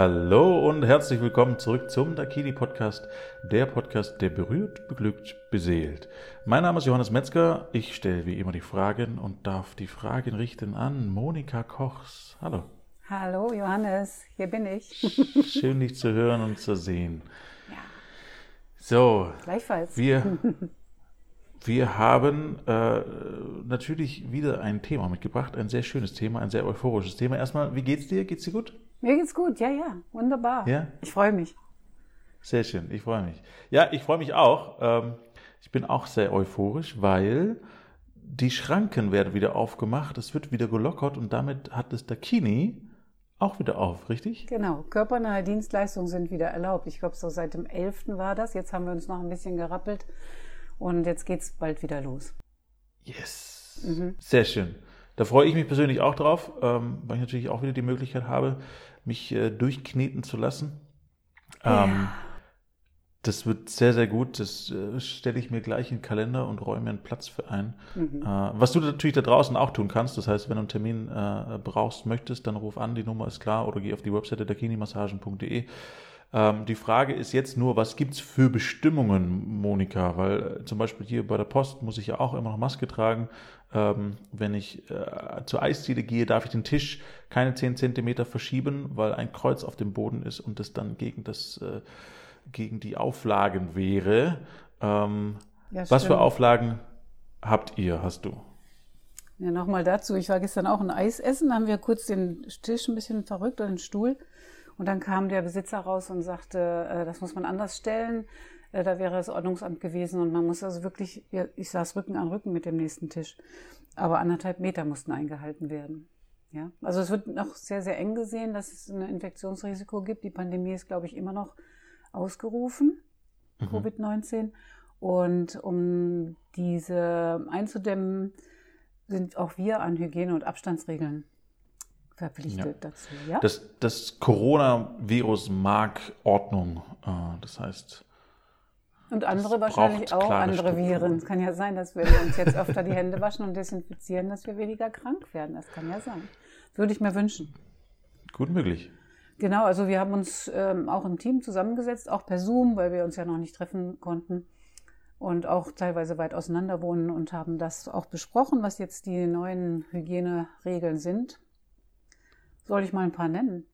Hallo und herzlich willkommen zurück zum Dakini Podcast, der Podcast, der berührt, beglückt, beseelt. Mein Name ist Johannes Metzger. Ich stelle wie immer die Fragen und darf die Fragen richten an Monika Kochs. Hallo. Hallo Johannes, hier bin ich. Schön dich zu hören und zu sehen. Ja. So. Gleichfalls. Wir, wir haben äh, natürlich wieder ein Thema mitgebracht, ein sehr schönes Thema, ein sehr euphorisches Thema. Erstmal, wie geht's dir? Geht's dir gut? Mir geht's gut, ja, ja, wunderbar. Ja? Ich freue mich. Sehr schön, ich freue mich. Ja, ich freue mich auch. Ähm, ich bin auch sehr euphorisch, weil die Schranken werden wieder aufgemacht, es wird wieder gelockert und damit hat es Dakini auch wieder auf, richtig? Genau, körpernahe Dienstleistungen sind wieder erlaubt. Ich glaube, so seit dem 11. war das. Jetzt haben wir uns noch ein bisschen gerappelt und jetzt geht's bald wieder los. Yes, mhm. sehr schön. Da freue ich mich persönlich auch drauf, ähm, weil ich natürlich auch wieder die Möglichkeit habe, mich äh, durchkneten zu lassen. Ja. Ähm, das wird sehr, sehr gut. Das äh, stelle ich mir gleich in den Kalender und räume mir einen Platz für ein. Mhm. Äh, was du natürlich da draußen auch tun kannst, das heißt, wenn du einen Termin äh, brauchst, möchtest, dann ruf an, die Nummer ist klar, oder geh auf die Webseite dakinimassagen.de. Ähm, die Frage ist jetzt nur, was gibt's für Bestimmungen, Monika? Weil äh, zum Beispiel hier bei der Post muss ich ja auch immer noch Maske tragen. Ähm, wenn ich äh, zur Eisdiele gehe, darf ich den Tisch keine 10 Zentimeter verschieben, weil ein Kreuz auf dem Boden ist und das dann gegen, das, äh, gegen die Auflagen wäre. Ähm, Ja, was für. Auflagen habt ihr, hast du? Ja, nochmal dazu. Ich war gestern auch ein Eis essen, da haben wir kurz den Tisch ein bisschen verrückt oder den Stuhl. Und dann kam der Besitzer raus und sagte, äh, das muss man anders stellen. Äh, Da wäre das Ordnungsamt gewesen und man muss also wirklich, ich saß Rücken an Rücken mit dem nächsten Tisch. Aber anderthalb Meter mussten eingehalten werden. Ja, also es wird noch sehr, sehr eng gesehen, dass es ein Infektionsrisiko gibt. Die Pandemie ist, glaube ich, immer noch ausgerufen, Covid-19. Und um diese einzudämmen, sind auch wir an Hygiene- und Abstandsregeln verpflichtet Ja. dazu. Ja? Das, das Coronavirus mag Ordnung. Äh, das heißt, und andere wahrscheinlich auch andere Strukturen. Viren. Es kann ja sein, dass wenn wir uns jetzt öfter die Hände waschen und desinfizieren, dass wir weniger krank werden. Das kann ja sein. Würde ich mir wünschen. gut möglich. Genau, also wir haben uns ähm, auch im Team zusammengesetzt, auch per Zoom, weil wir uns ja noch nicht treffen konnten und auch teilweise weit auseinander wohnen und haben das auch besprochen, was jetzt die neuen Hygieneregeln sind. Soll ich mal ein paar nennen?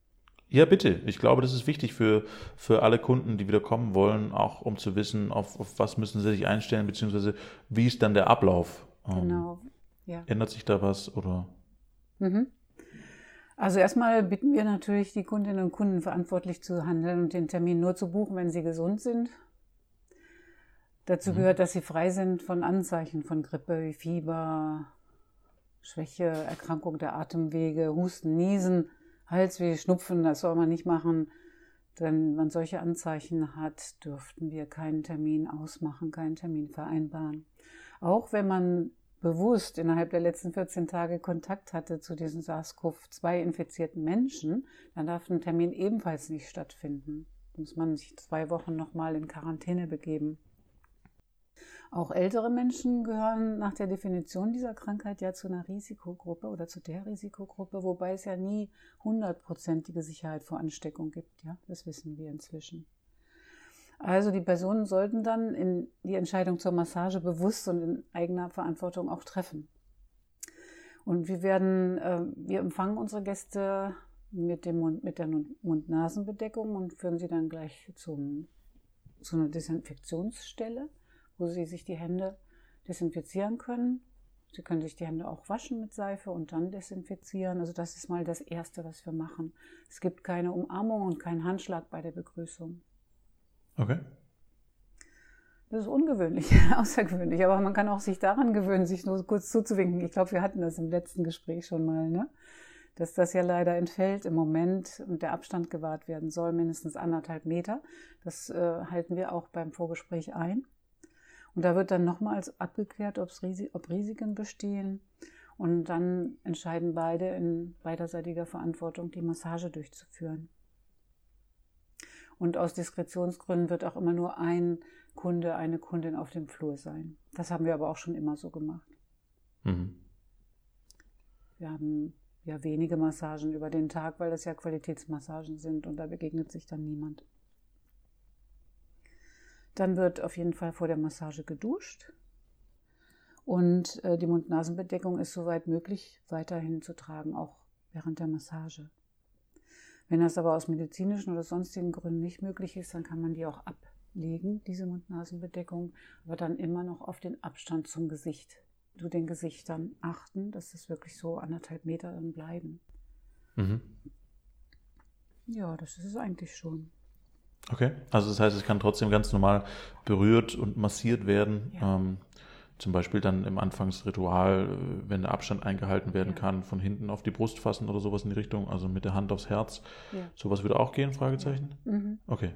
Ja, bitte. Ich glaube, das ist wichtig für, für alle Kunden, die wieder kommen wollen, auch um zu wissen, auf, auf was müssen sie sich einstellen, beziehungsweise wie ist dann der Ablauf? Ähm, Genau. Ja. Ändert sich da was oder? Mhm. Also erstmal bitten wir natürlich die Kundinnen und Kunden verantwortlich zu handeln und den Termin nur zu buchen, wenn sie gesund sind. Dazu gehört, dass sie frei sind von Anzeichen von Grippe wie Fieber, Schwäche, Erkrankung der Atemwege, Husten, Niesen, Halsweh, Schnupfen. Das soll man nicht machen. Denn wenn man solche Anzeichen hat, dürften wir keinen Termin ausmachen, keinen Termin vereinbaren. Auch wenn man bewusst innerhalb der letzten 14 Tage Kontakt hatte zu diesen SARS-CoV-2-infizierten Menschen, dann darf ein Termin ebenfalls nicht stattfinden. Muss man sich zwei Wochen nochmal in Quarantäne begeben. Auch ältere Menschen gehören nach der Definition dieser Krankheit ja zu einer Risikogruppe oder zu der Risikogruppe, wobei es ja nie hundertprozentige Sicherheit vor Ansteckung gibt. Ja, das wissen wir inzwischen. Also die Personen sollten dann in die Entscheidung zur Massage bewusst und in eigener Verantwortung auch treffen. Und wir werden, äh, wir empfangen unsere Gäste mit dem Mund, mit der Mund-Nasen-Bedeckung und führen sie dann gleich zum, zu einer Desinfektionsstelle, wo sie sich die Hände desinfizieren können. Sie können sich die Hände auch waschen mit Seife und dann desinfizieren. Also das ist mal das Erste, was wir machen. Es gibt keine Umarmung und keinen Handschlag bei der Begrüßung. Okay. Das ist ungewöhnlich, außergewöhnlich, aber man kann auch sich daran gewöhnen, sich nur kurz zuzuwinken. Ich glaube, wir hatten das im letzten Gespräch schon mal, ne? dass das ja leider entfällt im Moment und der Abstand gewahrt werden soll, mindestens anderthalb Meter. Das äh, halten wir auch beim Vorgespräch ein. Und da wird dann nochmals abgeklärt, Risi ob Risiken bestehen. Und dann entscheiden beide in beiderseitiger Verantwortung, die Massage durchzuführen. Und aus Diskretionsgründen wird auch immer nur ein Kunde, eine Kundin auf dem Flur sein. Das haben wir aber auch schon immer so gemacht. Mhm. Wir haben ja wenige Massagen über den Tag, weil das ja Qualitätsmassagen sind und da begegnet sich dann niemand. Dann wird auf jeden Fall vor der Massage geduscht. Und äh, die Mund-Nasen-Bedeckung ist soweit möglich weiterhin zu tragen, auch während der Massage. Wenn das aber aus medizinischen oder sonstigen Gründen nicht möglich ist, dann kann man die auch ablegen, diese Mund-Nasen-Bedeckung, aber dann immer noch auf den Abstand zum Gesicht, zu den Gesichtern achten, dass das wirklich so anderthalb Meter dann bleiben. Mhm. Ja, das ist es eigentlich schon. Okay, also das heißt, es kann trotzdem ganz normal berührt und massiert werden. Ja. Ähm, zum Beispiel dann im Anfangsritual, äh, wenn der Abstand eingehalten werden ja. kann, von hinten auf die Brust fassen oder sowas in die Richtung, also mit der Hand aufs Herz. Ja. Sowas würde auch gehen, Fragezeichen? Mhm. Okay.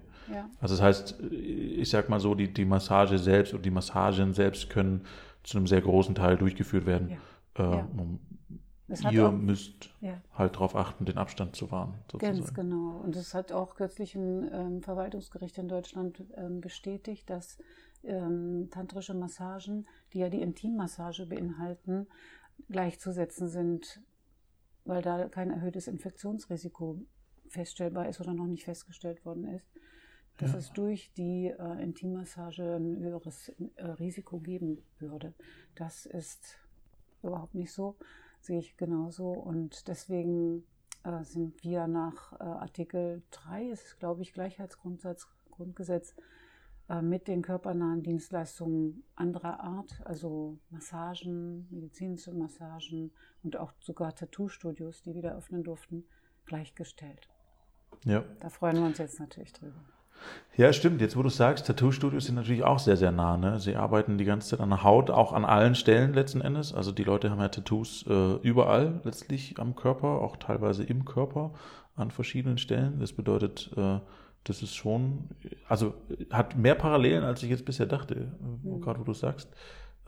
Also das heißt, ich sag mal so, die, die Massage selbst und die Massagen selbst können zu einem sehr großen Teil durchgeführt werden. Äh, ihr auch, müsst halt darauf achten, den Abstand zu wahren. Sozusagen. Ganz genau. Und es hat auch kürzlich ein ähm, Verwaltungsgericht in Deutschland ähm, bestätigt, dass ähm, tantrische Massagen, die ja die Intimmassage beinhalten, gleichzusetzen sind, weil da kein erhöhtes Infektionsrisiko feststellbar ist oder noch nicht festgestellt worden ist, dass ja. es durch die äh, Intimmassage ein höheres äh, Risiko geben würde. Das ist überhaupt nicht so, sehe ich genauso. Und deswegen äh, sind wir nach äh, Artikel 3, ist glaube ich Gleichheitsgrundsatz, Grundgesetz, äh, mit den körpernahen Dienstleistungen anderer Art, also Massagen, medizinische Massagen und auch sogar Tattoo-Studios, die wieder öffnen durften, gleichgestellt. Ja. Da freuen wir uns jetzt natürlich drüber. Ja, stimmt. Jetzt, wo du sagst, Tattoo-Studios sind natürlich auch sehr, sehr nah. Ne? Sie arbeiten die ganze Zeit an der Haut, auch an allen Stellen letzten Endes. Also die Leute haben ja Tattoos äh, überall letztlich am Körper, auch teilweise im Körper an verschiedenen Stellen. Das bedeutet, äh, das ist schon, also hat mehr Parallelen, als ich jetzt bisher dachte, mhm. gerade wo du sagst.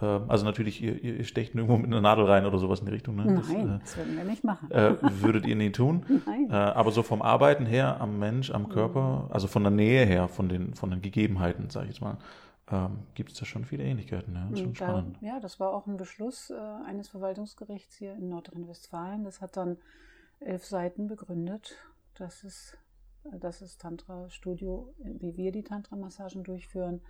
Ähm, also natürlich, ihr, ihr stecht nirgendwo mit einer Nadel rein oder sowas in die Richtung. Ne? Nein, das, äh, das würden wir nicht machen. Äh, würdet ihr nie tun. Nein. Äh, aber so vom Arbeiten her am Mensch, am Körper, also von der Nähe her, von den, von den Gegebenheiten, sage ich jetzt mal, ähm, gibt es da schon viele Ähnlichkeiten. Ja, das schon da, spannend. ja, das war auch ein Beschluss äh, eines Verwaltungsgerichts hier in Nordrhein-Westfalen. Das hat dann elf Seiten begründet, dass es dass das Tantra-Studio, wie wir die Tantra-Massagen durchführen,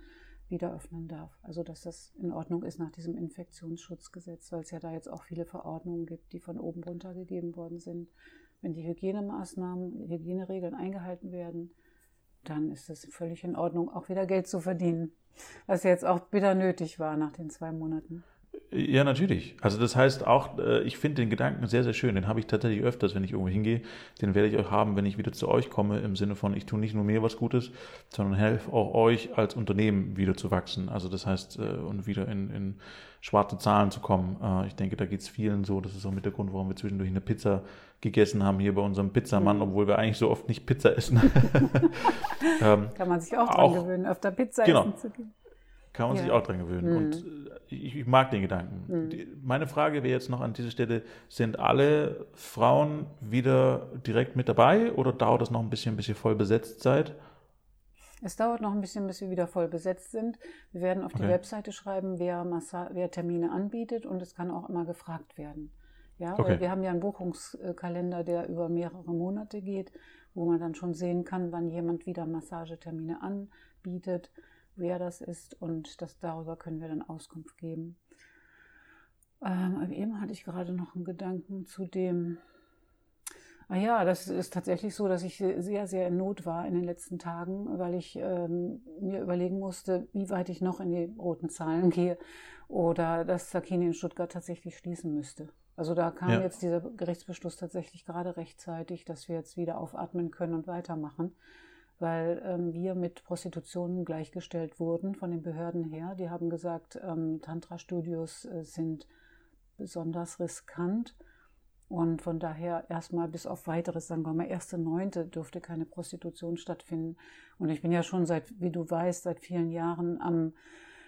wieder öffnen darf. Also dass das in Ordnung ist nach diesem Infektionsschutzgesetz, weil es ja da jetzt auch viele Verordnungen gibt, die von oben runter gegeben worden sind. Wenn die Hygienemaßnahmen, Hygieneregeln eingehalten werden, dann ist es völlig in Ordnung, auch wieder Geld zu verdienen, was jetzt auch bitter nötig war nach den zwei Monaten. Ja, natürlich. Also das heißt auch, äh, ich finde den Gedanken sehr, sehr schön. Den habe ich tatsächlich öfters, wenn ich irgendwo hingehe. Den werde ich auch haben, wenn ich wieder zu euch komme, im Sinne von, ich tue nicht nur mir was Gutes, sondern helfe auch euch als Unternehmen wieder zu wachsen. Also das heißt, äh, und wieder in, in schwarze Zahlen zu kommen. Äh, ich denke, da geht es vielen so. Das ist auch mit der Grund, warum wir zwischendurch eine Pizza gegessen haben hier bei unserem Pizzamann, mhm. obwohl wir eigentlich so oft nicht Pizza essen. ähm, Kann man sich auch dran auch, gewöhnen, öfter Pizza genau. essen zu gehen. Kann man ja. sich auch dran gewöhnen. Mhm. Und äh, ich, ich, mag den Gedanken. Mhm. meine Frage wäre jetzt noch an dieser Stelle, sind alle Frauen wieder direkt mit dabei oder dauert das noch ein bisschen, bis ihr voll besetzt seid? Es dauert noch ein bisschen, bis wir wieder voll besetzt sind. Wir werden auf die Webseite schreiben, wer, Massa wer Termine anbietet und es kann auch immer gefragt werden. Ja, okay. weil wir haben ja einen Buchungskalender, der über mehrere Monate geht, wo man dann schon sehen kann, wann jemand wieder Massagetermine anbietet wer das ist und das, darüber können wir dann Auskunft geben. Ähm, eben hatte ich gerade noch einen Gedanken zu dem, Ah ja, das ist tatsächlich so, dass ich sehr, sehr in Not war in den letzten Tagen, weil ich ähm, mir überlegen musste, wie weit ich noch in die roten Zahlen gehe oder dass Sakini in Stuttgart tatsächlich schließen müsste. Also da kam ja. jetzt dieser Gerichtsbeschluss tatsächlich gerade rechtzeitig, dass wir jetzt wieder aufatmen können und weitermachen weil ähm, wir mit Prostitution gleichgestellt wurden von den Behörden her. Die haben gesagt, ähm, Tantra-Studios äh, sind besonders riskant und von daher erstmal bis auf weiteres, sagen wir mal, erste Neunte dürfte keine Prostitution stattfinden. Und ich bin ja schon seit, wie du weißt, seit vielen Jahren am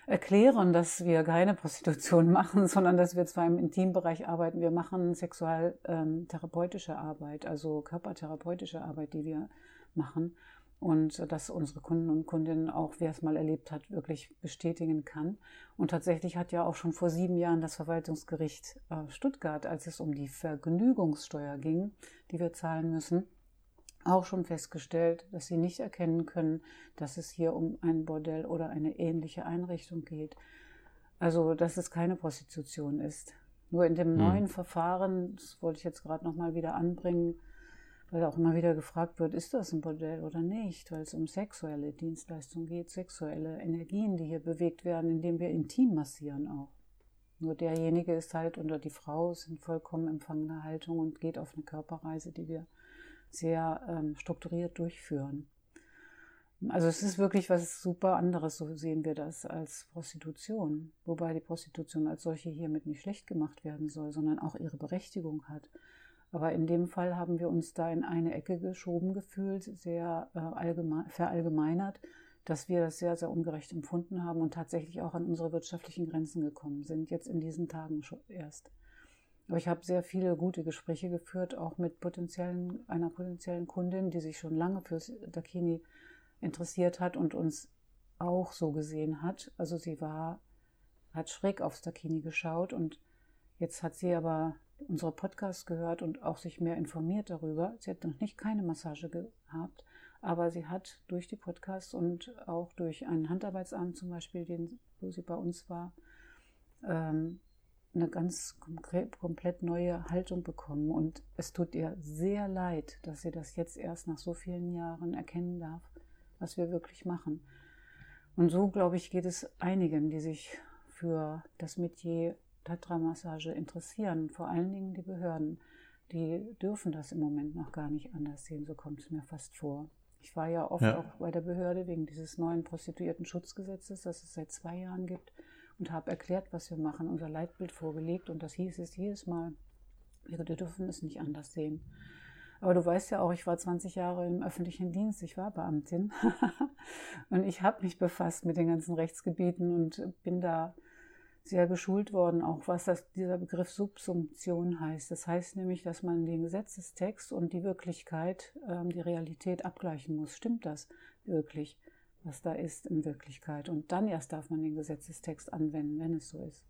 erklären, dass wir keine Prostitution machen, sondern dass wir zwar im Intimbereich arbeiten, wir machen sexualtherapeutische ähm, Arbeit, also körpertherapeutische Arbeit, die wir machen. Und das unsere Kunden und Kundinnen auch, wer es mal erlebt hat, wirklich bestätigen kann. Und tatsächlich hat ja auch schon vor sieben Jahren das Verwaltungsgericht äh, Stuttgart, als es um die Vergnügungssteuer ging, die wir zahlen müssen, auch schon festgestellt, dass sie nicht erkennen können, dass es hier um ein Bordell oder eine ähnliche Einrichtung geht. Also, dass es keine Prostitution ist. Nur in dem hm. neuen Verfahren, das wollte ich jetzt gerade nochmal wieder anbringen, weil auch immer wieder gefragt wird, ist das ein Bordell oder nicht, weil es um sexuelle Dienstleistungen geht, sexuelle Energien, die hier bewegt werden, indem wir intim massieren auch. Nur derjenige ist halt oder die Frau ist in vollkommen empfangener Haltung und geht auf eine Körperreise, die wir sehr ähm, strukturiert durchführen. Also es ist wirklich was super anderes, so sehen wir das als Prostitution. Wobei die Prostitution als solche hiermit nicht schlecht gemacht werden soll, sondern auch ihre Berechtigung hat. Aber in dem Fall haben wir uns da in eine Ecke geschoben gefühlt, sehr äh, verallgemeinert, dass wir das sehr, sehr ungerecht empfunden haben und tatsächlich auch an unsere wirtschaftlichen Grenzen gekommen sind, jetzt in diesen Tagen schon erst. Aber ich habe sehr viele gute Gespräche geführt, auch mit potenziellen, einer potenziellen Kundin, die sich schon lange fürs Dakini interessiert hat und uns auch so gesehen hat. Also sie war, hat schräg aufs Dakini geschaut und jetzt hat sie aber unsere Podcasts gehört und auch sich mehr informiert darüber. Sie hat noch nicht keine Massage gehabt, aber sie hat durch die Podcasts und auch durch einen Handarbeitsabend zum Beispiel, den, wo sie bei uns war, ähm, eine ganz komplett neue Haltung bekommen. Und es tut ihr sehr leid, dass sie das jetzt erst nach so vielen Jahren erkennen darf, was wir wirklich machen. Und so, glaube ich, geht es einigen, die sich für das Metier Tatra-Massage interessieren, vor allen Dingen die Behörden. Die dürfen das im Moment noch gar nicht anders sehen, so kommt es mir fast vor. Ich war ja oft ja. auch bei der Behörde wegen dieses neuen Prostituierten-Schutzgesetzes, das es seit zwei Jahren gibt, und habe erklärt, was wir machen, unser Leitbild vorgelegt. Und das hieß es jedes Mal, wir dürfen es nicht anders sehen. Aber du weißt ja auch, ich war 20 Jahre im öffentlichen Dienst, ich war Beamtin. und ich habe mich befasst mit den ganzen Rechtsgebieten und bin da sehr geschult worden, auch was das, dieser Begriff Subsumption heißt. Das heißt nämlich, dass man den Gesetzestext und die Wirklichkeit, ähm, die Realität abgleichen muss. Stimmt das wirklich, was da ist in Wirklichkeit? Und dann erst darf man den Gesetzestext anwenden, wenn es so ist.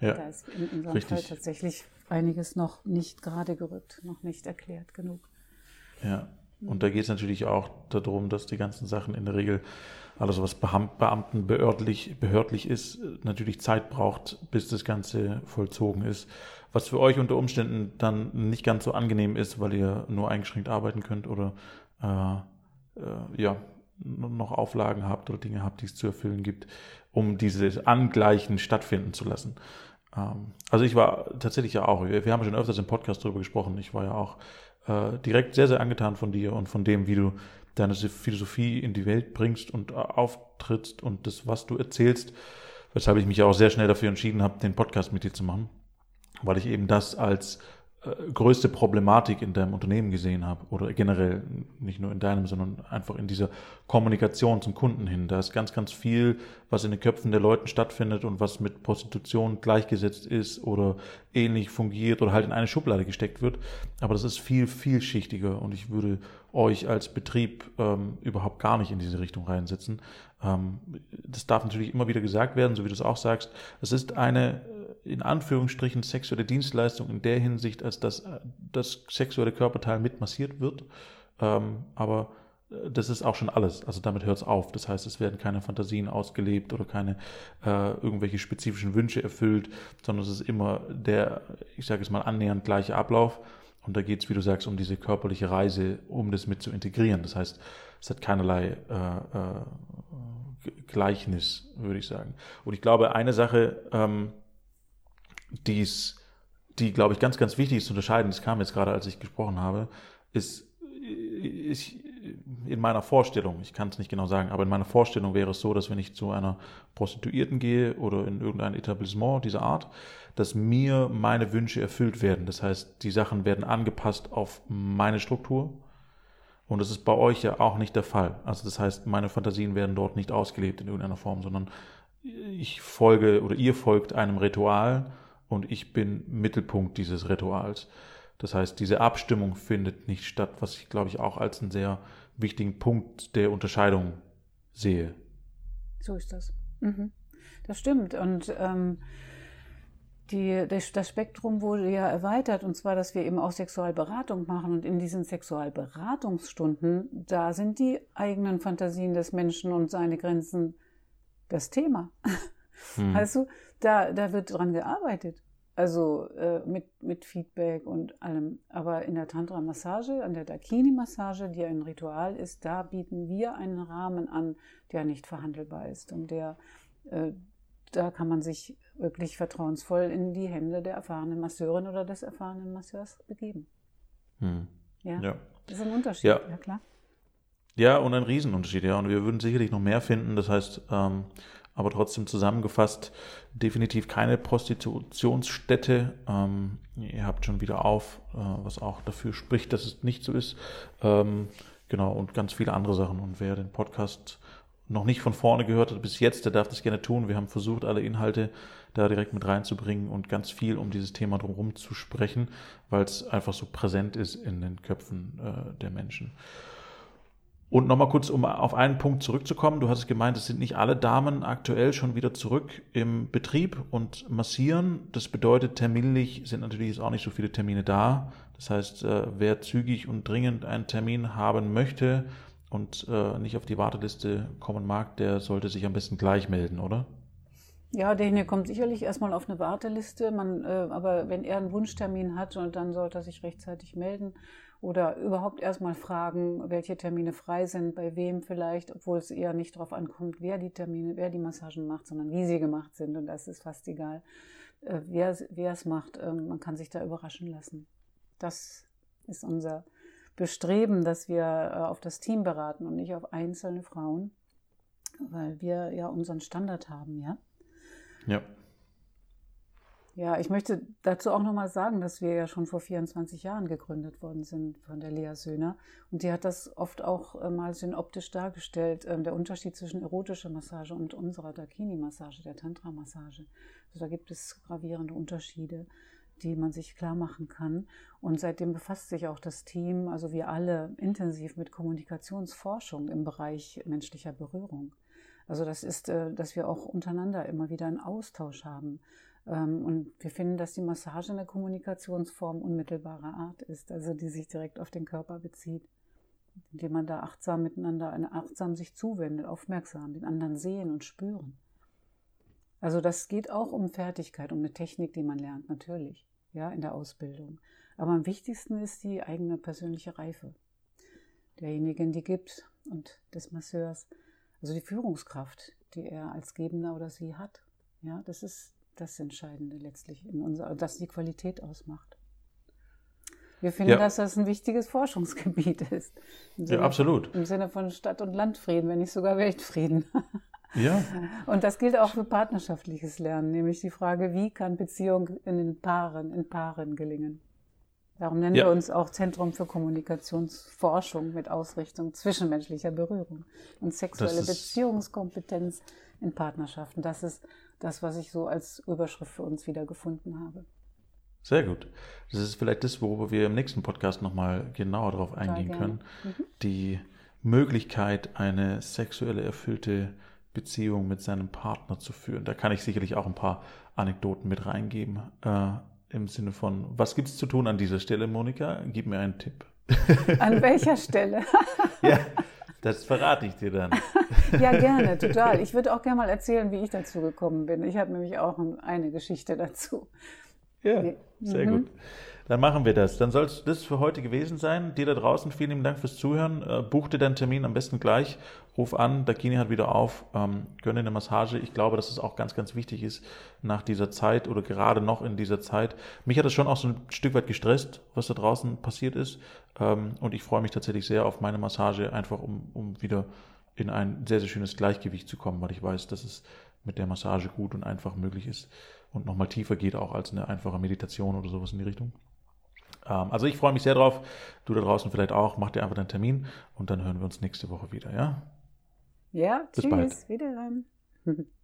Ja, da ist in unserem richtig. Fall tatsächlich einiges noch nicht gerade gerückt, noch nicht erklärt genug. Ja, und da geht es natürlich auch darum, dass die ganzen Sachen in der Regel, alles was Beamten behördlich, behördlich ist, natürlich Zeit braucht, bis das Ganze vollzogen ist. Was für euch unter Umständen dann nicht ganz so angenehm ist, weil ihr nur eingeschränkt arbeiten könnt oder äh, äh, ja, noch Auflagen habt oder Dinge habt, die es zu erfüllen gibt, um dieses Angleichen stattfinden zu lassen. Ähm, also ich war tatsächlich ja auch, wir haben schon öfters im Podcast darüber gesprochen, ich war ja auch äh, direkt sehr, sehr angetan von dir und von dem, wie du deine Philosophie in die Welt bringst und äh, auftrittst und das, was du erzählst, weshalb ich mich auch sehr schnell dafür entschieden habe, den Podcast mit dir zu machen, weil ich eben das als größte Problematik in deinem Unternehmen gesehen habe oder generell nicht nur in deinem, sondern einfach in dieser Kommunikation zum Kunden hin. Da ist ganz, ganz viel, was in den Köpfen der Leuten stattfindet und was mit Prostitution gleichgesetzt ist oder ähnlich fungiert oder halt in eine Schublade gesteckt wird. Aber das ist viel, vielschichtiger und ich würde euch als Betrieb ähm, überhaupt gar nicht in diese Richtung reinsetzen. Ähm, das darf natürlich immer wieder gesagt werden, so wie du es auch sagst. Es ist eine in Anführungsstrichen sexuelle Dienstleistung in der Hinsicht, als dass äh, das sexuelle Körperteil mitmassiert wird. Ähm, aber äh, das ist auch schon alles. Also damit hört es auf. Das heißt, es werden keine Fantasien ausgelebt oder keine äh, irgendwelche spezifischen Wünsche erfüllt, sondern es ist immer der, ich sage es mal, annähernd gleiche Ablauf. Und da geht es, wie du sagst, um diese körperliche Reise, um das mit zu integrieren. Das heißt, es hat keinerlei äh, äh, Gleichnis, würde ich sagen. Und ich glaube, eine Sache, ähm, dies, die, glaube ich, ganz, ganz wichtig ist zu unterscheiden, das kam jetzt gerade, als ich gesprochen habe, ist, ich, in meiner Vorstellung, ich kann es nicht genau sagen, aber in meiner Vorstellung wäre es so, dass wenn ich zu einer Prostituierten gehe oder in irgendein Etablissement dieser Art, dass mir meine Wünsche erfüllt werden. Das heißt, die Sachen werden angepasst auf meine Struktur. Und das ist bei euch ja auch nicht der Fall. Also das heißt, meine Fantasien werden dort nicht ausgelebt in irgendeiner Form, sondern ich folge oder ihr folgt einem Ritual und ich bin Mittelpunkt dieses Rituals. Das heißt, diese Abstimmung findet nicht statt, was ich glaube ich auch als einen sehr wichtigen Punkt der Unterscheidung sehe. So ist das. Mhm. Das stimmt. Und ähm, die, das, Spektrum wurde ja erweitert, und zwar, dass wir eben auch Sexualberatung machen. Und in diesen Sexualberatungsstunden, da sind die eigenen Fantasien des Menschen und seine Grenzen das Thema. Hm. Weißt du, da, da wird dran gearbeitet. Also äh, mit, mit Feedback und allem. Aber in der Tantra-Massage, an der Dakini-Massage, die ein Ritual ist, da bieten wir einen Rahmen an, der nicht verhandelbar ist und der äh, da kann man sich wirklich vertrauensvoll in die Hände der erfahrenen Masseurin oder des erfahrenen Masseurs begeben. Hm. Ja? ja? Das ist ein Unterschied, ja. ja. klar. Ja, und ein Riesenunterschied, ja. Und wir würden sicherlich noch mehr finden. Das heißt, ähm, aber trotzdem zusammengefasst, definitiv keine Prostitutionsstätte. Ähm, ihr habt schon wieder auf, äh, was auch dafür spricht, dass es nicht so ist. Ähm, genau, und ganz viele andere Sachen. Und wer den Podcast noch nicht von vorne gehört hat bis jetzt, der darf das gerne tun. Wir haben versucht, alle Inhalte da direkt mit reinzubringen und ganz viel um dieses Thema drumherum zu sprechen, weil es einfach so präsent ist in den Köpfen äh, der Menschen. Und nochmal kurz, um auf einen Punkt zurückzukommen. Du hast gemeint, es sind nicht alle Damen aktuell schon wieder zurück im Betrieb und massieren. Das bedeutet, terminlich sind natürlich jetzt auch nicht so viele Termine da. Das heißt, äh, wer zügig und dringend einen Termin haben möchte, und äh, nicht auf die Warteliste kommen mag, der sollte sich am besten gleich melden, oder? Ja, derjenige kommt sicherlich erstmal auf eine Warteliste, man, äh, aber wenn er einen Wunschtermin hat, dann sollte er sich rechtzeitig melden oder überhaupt erstmal fragen, welche Termine frei sind, bei wem vielleicht, obwohl es eher nicht darauf ankommt, wer die Termine, wer die Massagen macht, sondern wie sie gemacht sind und das ist fast egal, äh, wer, wer es macht. Äh, man kann sich da überraschen lassen. Das ist unser bestreben, dass wir äh, auf das Team beraten und nicht auf einzelne Frauen, weil wir ja unseren Standard haben, ja? Ja. Ja, ich möchte dazu auch nochmal sagen, dass wir ja schon vor 24 Jahren gegründet worden sind von der Lea Söhner. Und die hat das oft auch äh, mal synoptisch dargestellt, ähm, der Unterschied zwischen erotischer Massage und unserer Dakini-Massage, der Tantra-Massage. Also da gibt es gravierende Unterschiede die man sich klar machen kann. Und seitdem befasst sich auch das Team, also wir alle, intensiv mit Kommunikationsforschung im Bereich menschlicher Berührung. Also das ist, äh, dass wir auch untereinander immer wieder einen Austausch haben. Ähm, und wir finden, dass die Massage eine Kommunikationsform unmittelbarer Art ist, also die sich direkt auf den Körper bezieht, indem man da achtsam miteinander, achtsam sich zuwendet, aufmerksam, den anderen sehen und spüren. Also das geht auch um Fertigkeit, um eine Technik, die man lernt, natürlich ja, in der Ausbildung. Aber am wichtigsten ist die eigene persönliche Reife derjenigen, die gibt und des Masseurs. Also die Führungskraft, die er als Gebender oder sie hat. Ja, das ist das Entscheidende letztlich in unserer, das die Qualität ausmacht. Wir finden, ja. dass das ein wichtiges Forschungsgebiet ist. ja, absolut. Im Sinne von Stadt- und Landfrieden, wenn nicht sogar Weltfrieden. Ja. Und das gilt auch für partnerschaftliches Lernen, nämlich die Frage, wie kann Beziehung in den Paaren, in Paaren gelingen? Darum nennen ja. wir uns auch Zentrum für Kommunikationsforschung mit Ausrichtung zwischenmenschlicher Berührung und sexuelle Beziehungskompetenz in Partnerschaften. Das ist das, was ich so als Überschrift für uns wiedergefunden habe. Sehr gut. Das ist vielleicht das, worüber wir im nächsten Podcast nochmal genauer darauf eingehen können. Mhm. Die Möglichkeit, eine sexuelle erfüllte Beziehung mit seinem Partner zu führen. Da kann ich sicherlich auch ein paar Anekdoten mit reingeben. Äh, Im Sinne von, was gibt es zu tun an dieser Stelle, Monika? Gib mir einen Tipp. An welcher Stelle? ja, das verrate ich dir dann. ja, gerne, total. Ich würde auch gerne mal erzählen, wie ich dazu gekommen bin. Ich habe nämlich auch eine Geschichte dazu. Ja, nee. sehr mhm. gut. Dann machen wir das. Dann soll es das für heute gewesen sein. Dir da draußen vielen lieben Dank fürs Zuhören. Äh, buch dir deinen Termin am besten gleich. Ruf an, Dakini hat wieder auf, ähm, gönn dir eine Massage. Ich glaube, dass es auch ganz, ganz wichtig ist nach dieser Zeit oder gerade noch in dieser Zeit. Mich hat es schon auch so ein Stück weit gestresst, was da draußen passiert ist. Ähm, und ich freue mich tatsächlich sehr auf meine Massage, einfach um, um wieder in ein sehr, sehr schönes Gleichgewicht zu kommen, weil ich weiß, dass es mit der Massage gut und einfach möglich ist und nochmal tiefer geht auch als eine einfache Meditation oder sowas in die Richtung. Ähm, also ich freue mich sehr drauf. Du da draußen vielleicht auch. Mach dir einfach deinen Termin und dann hören wir uns nächste Woche wieder, ja? Ja, Bis tschüss. Bald. Wiederhören.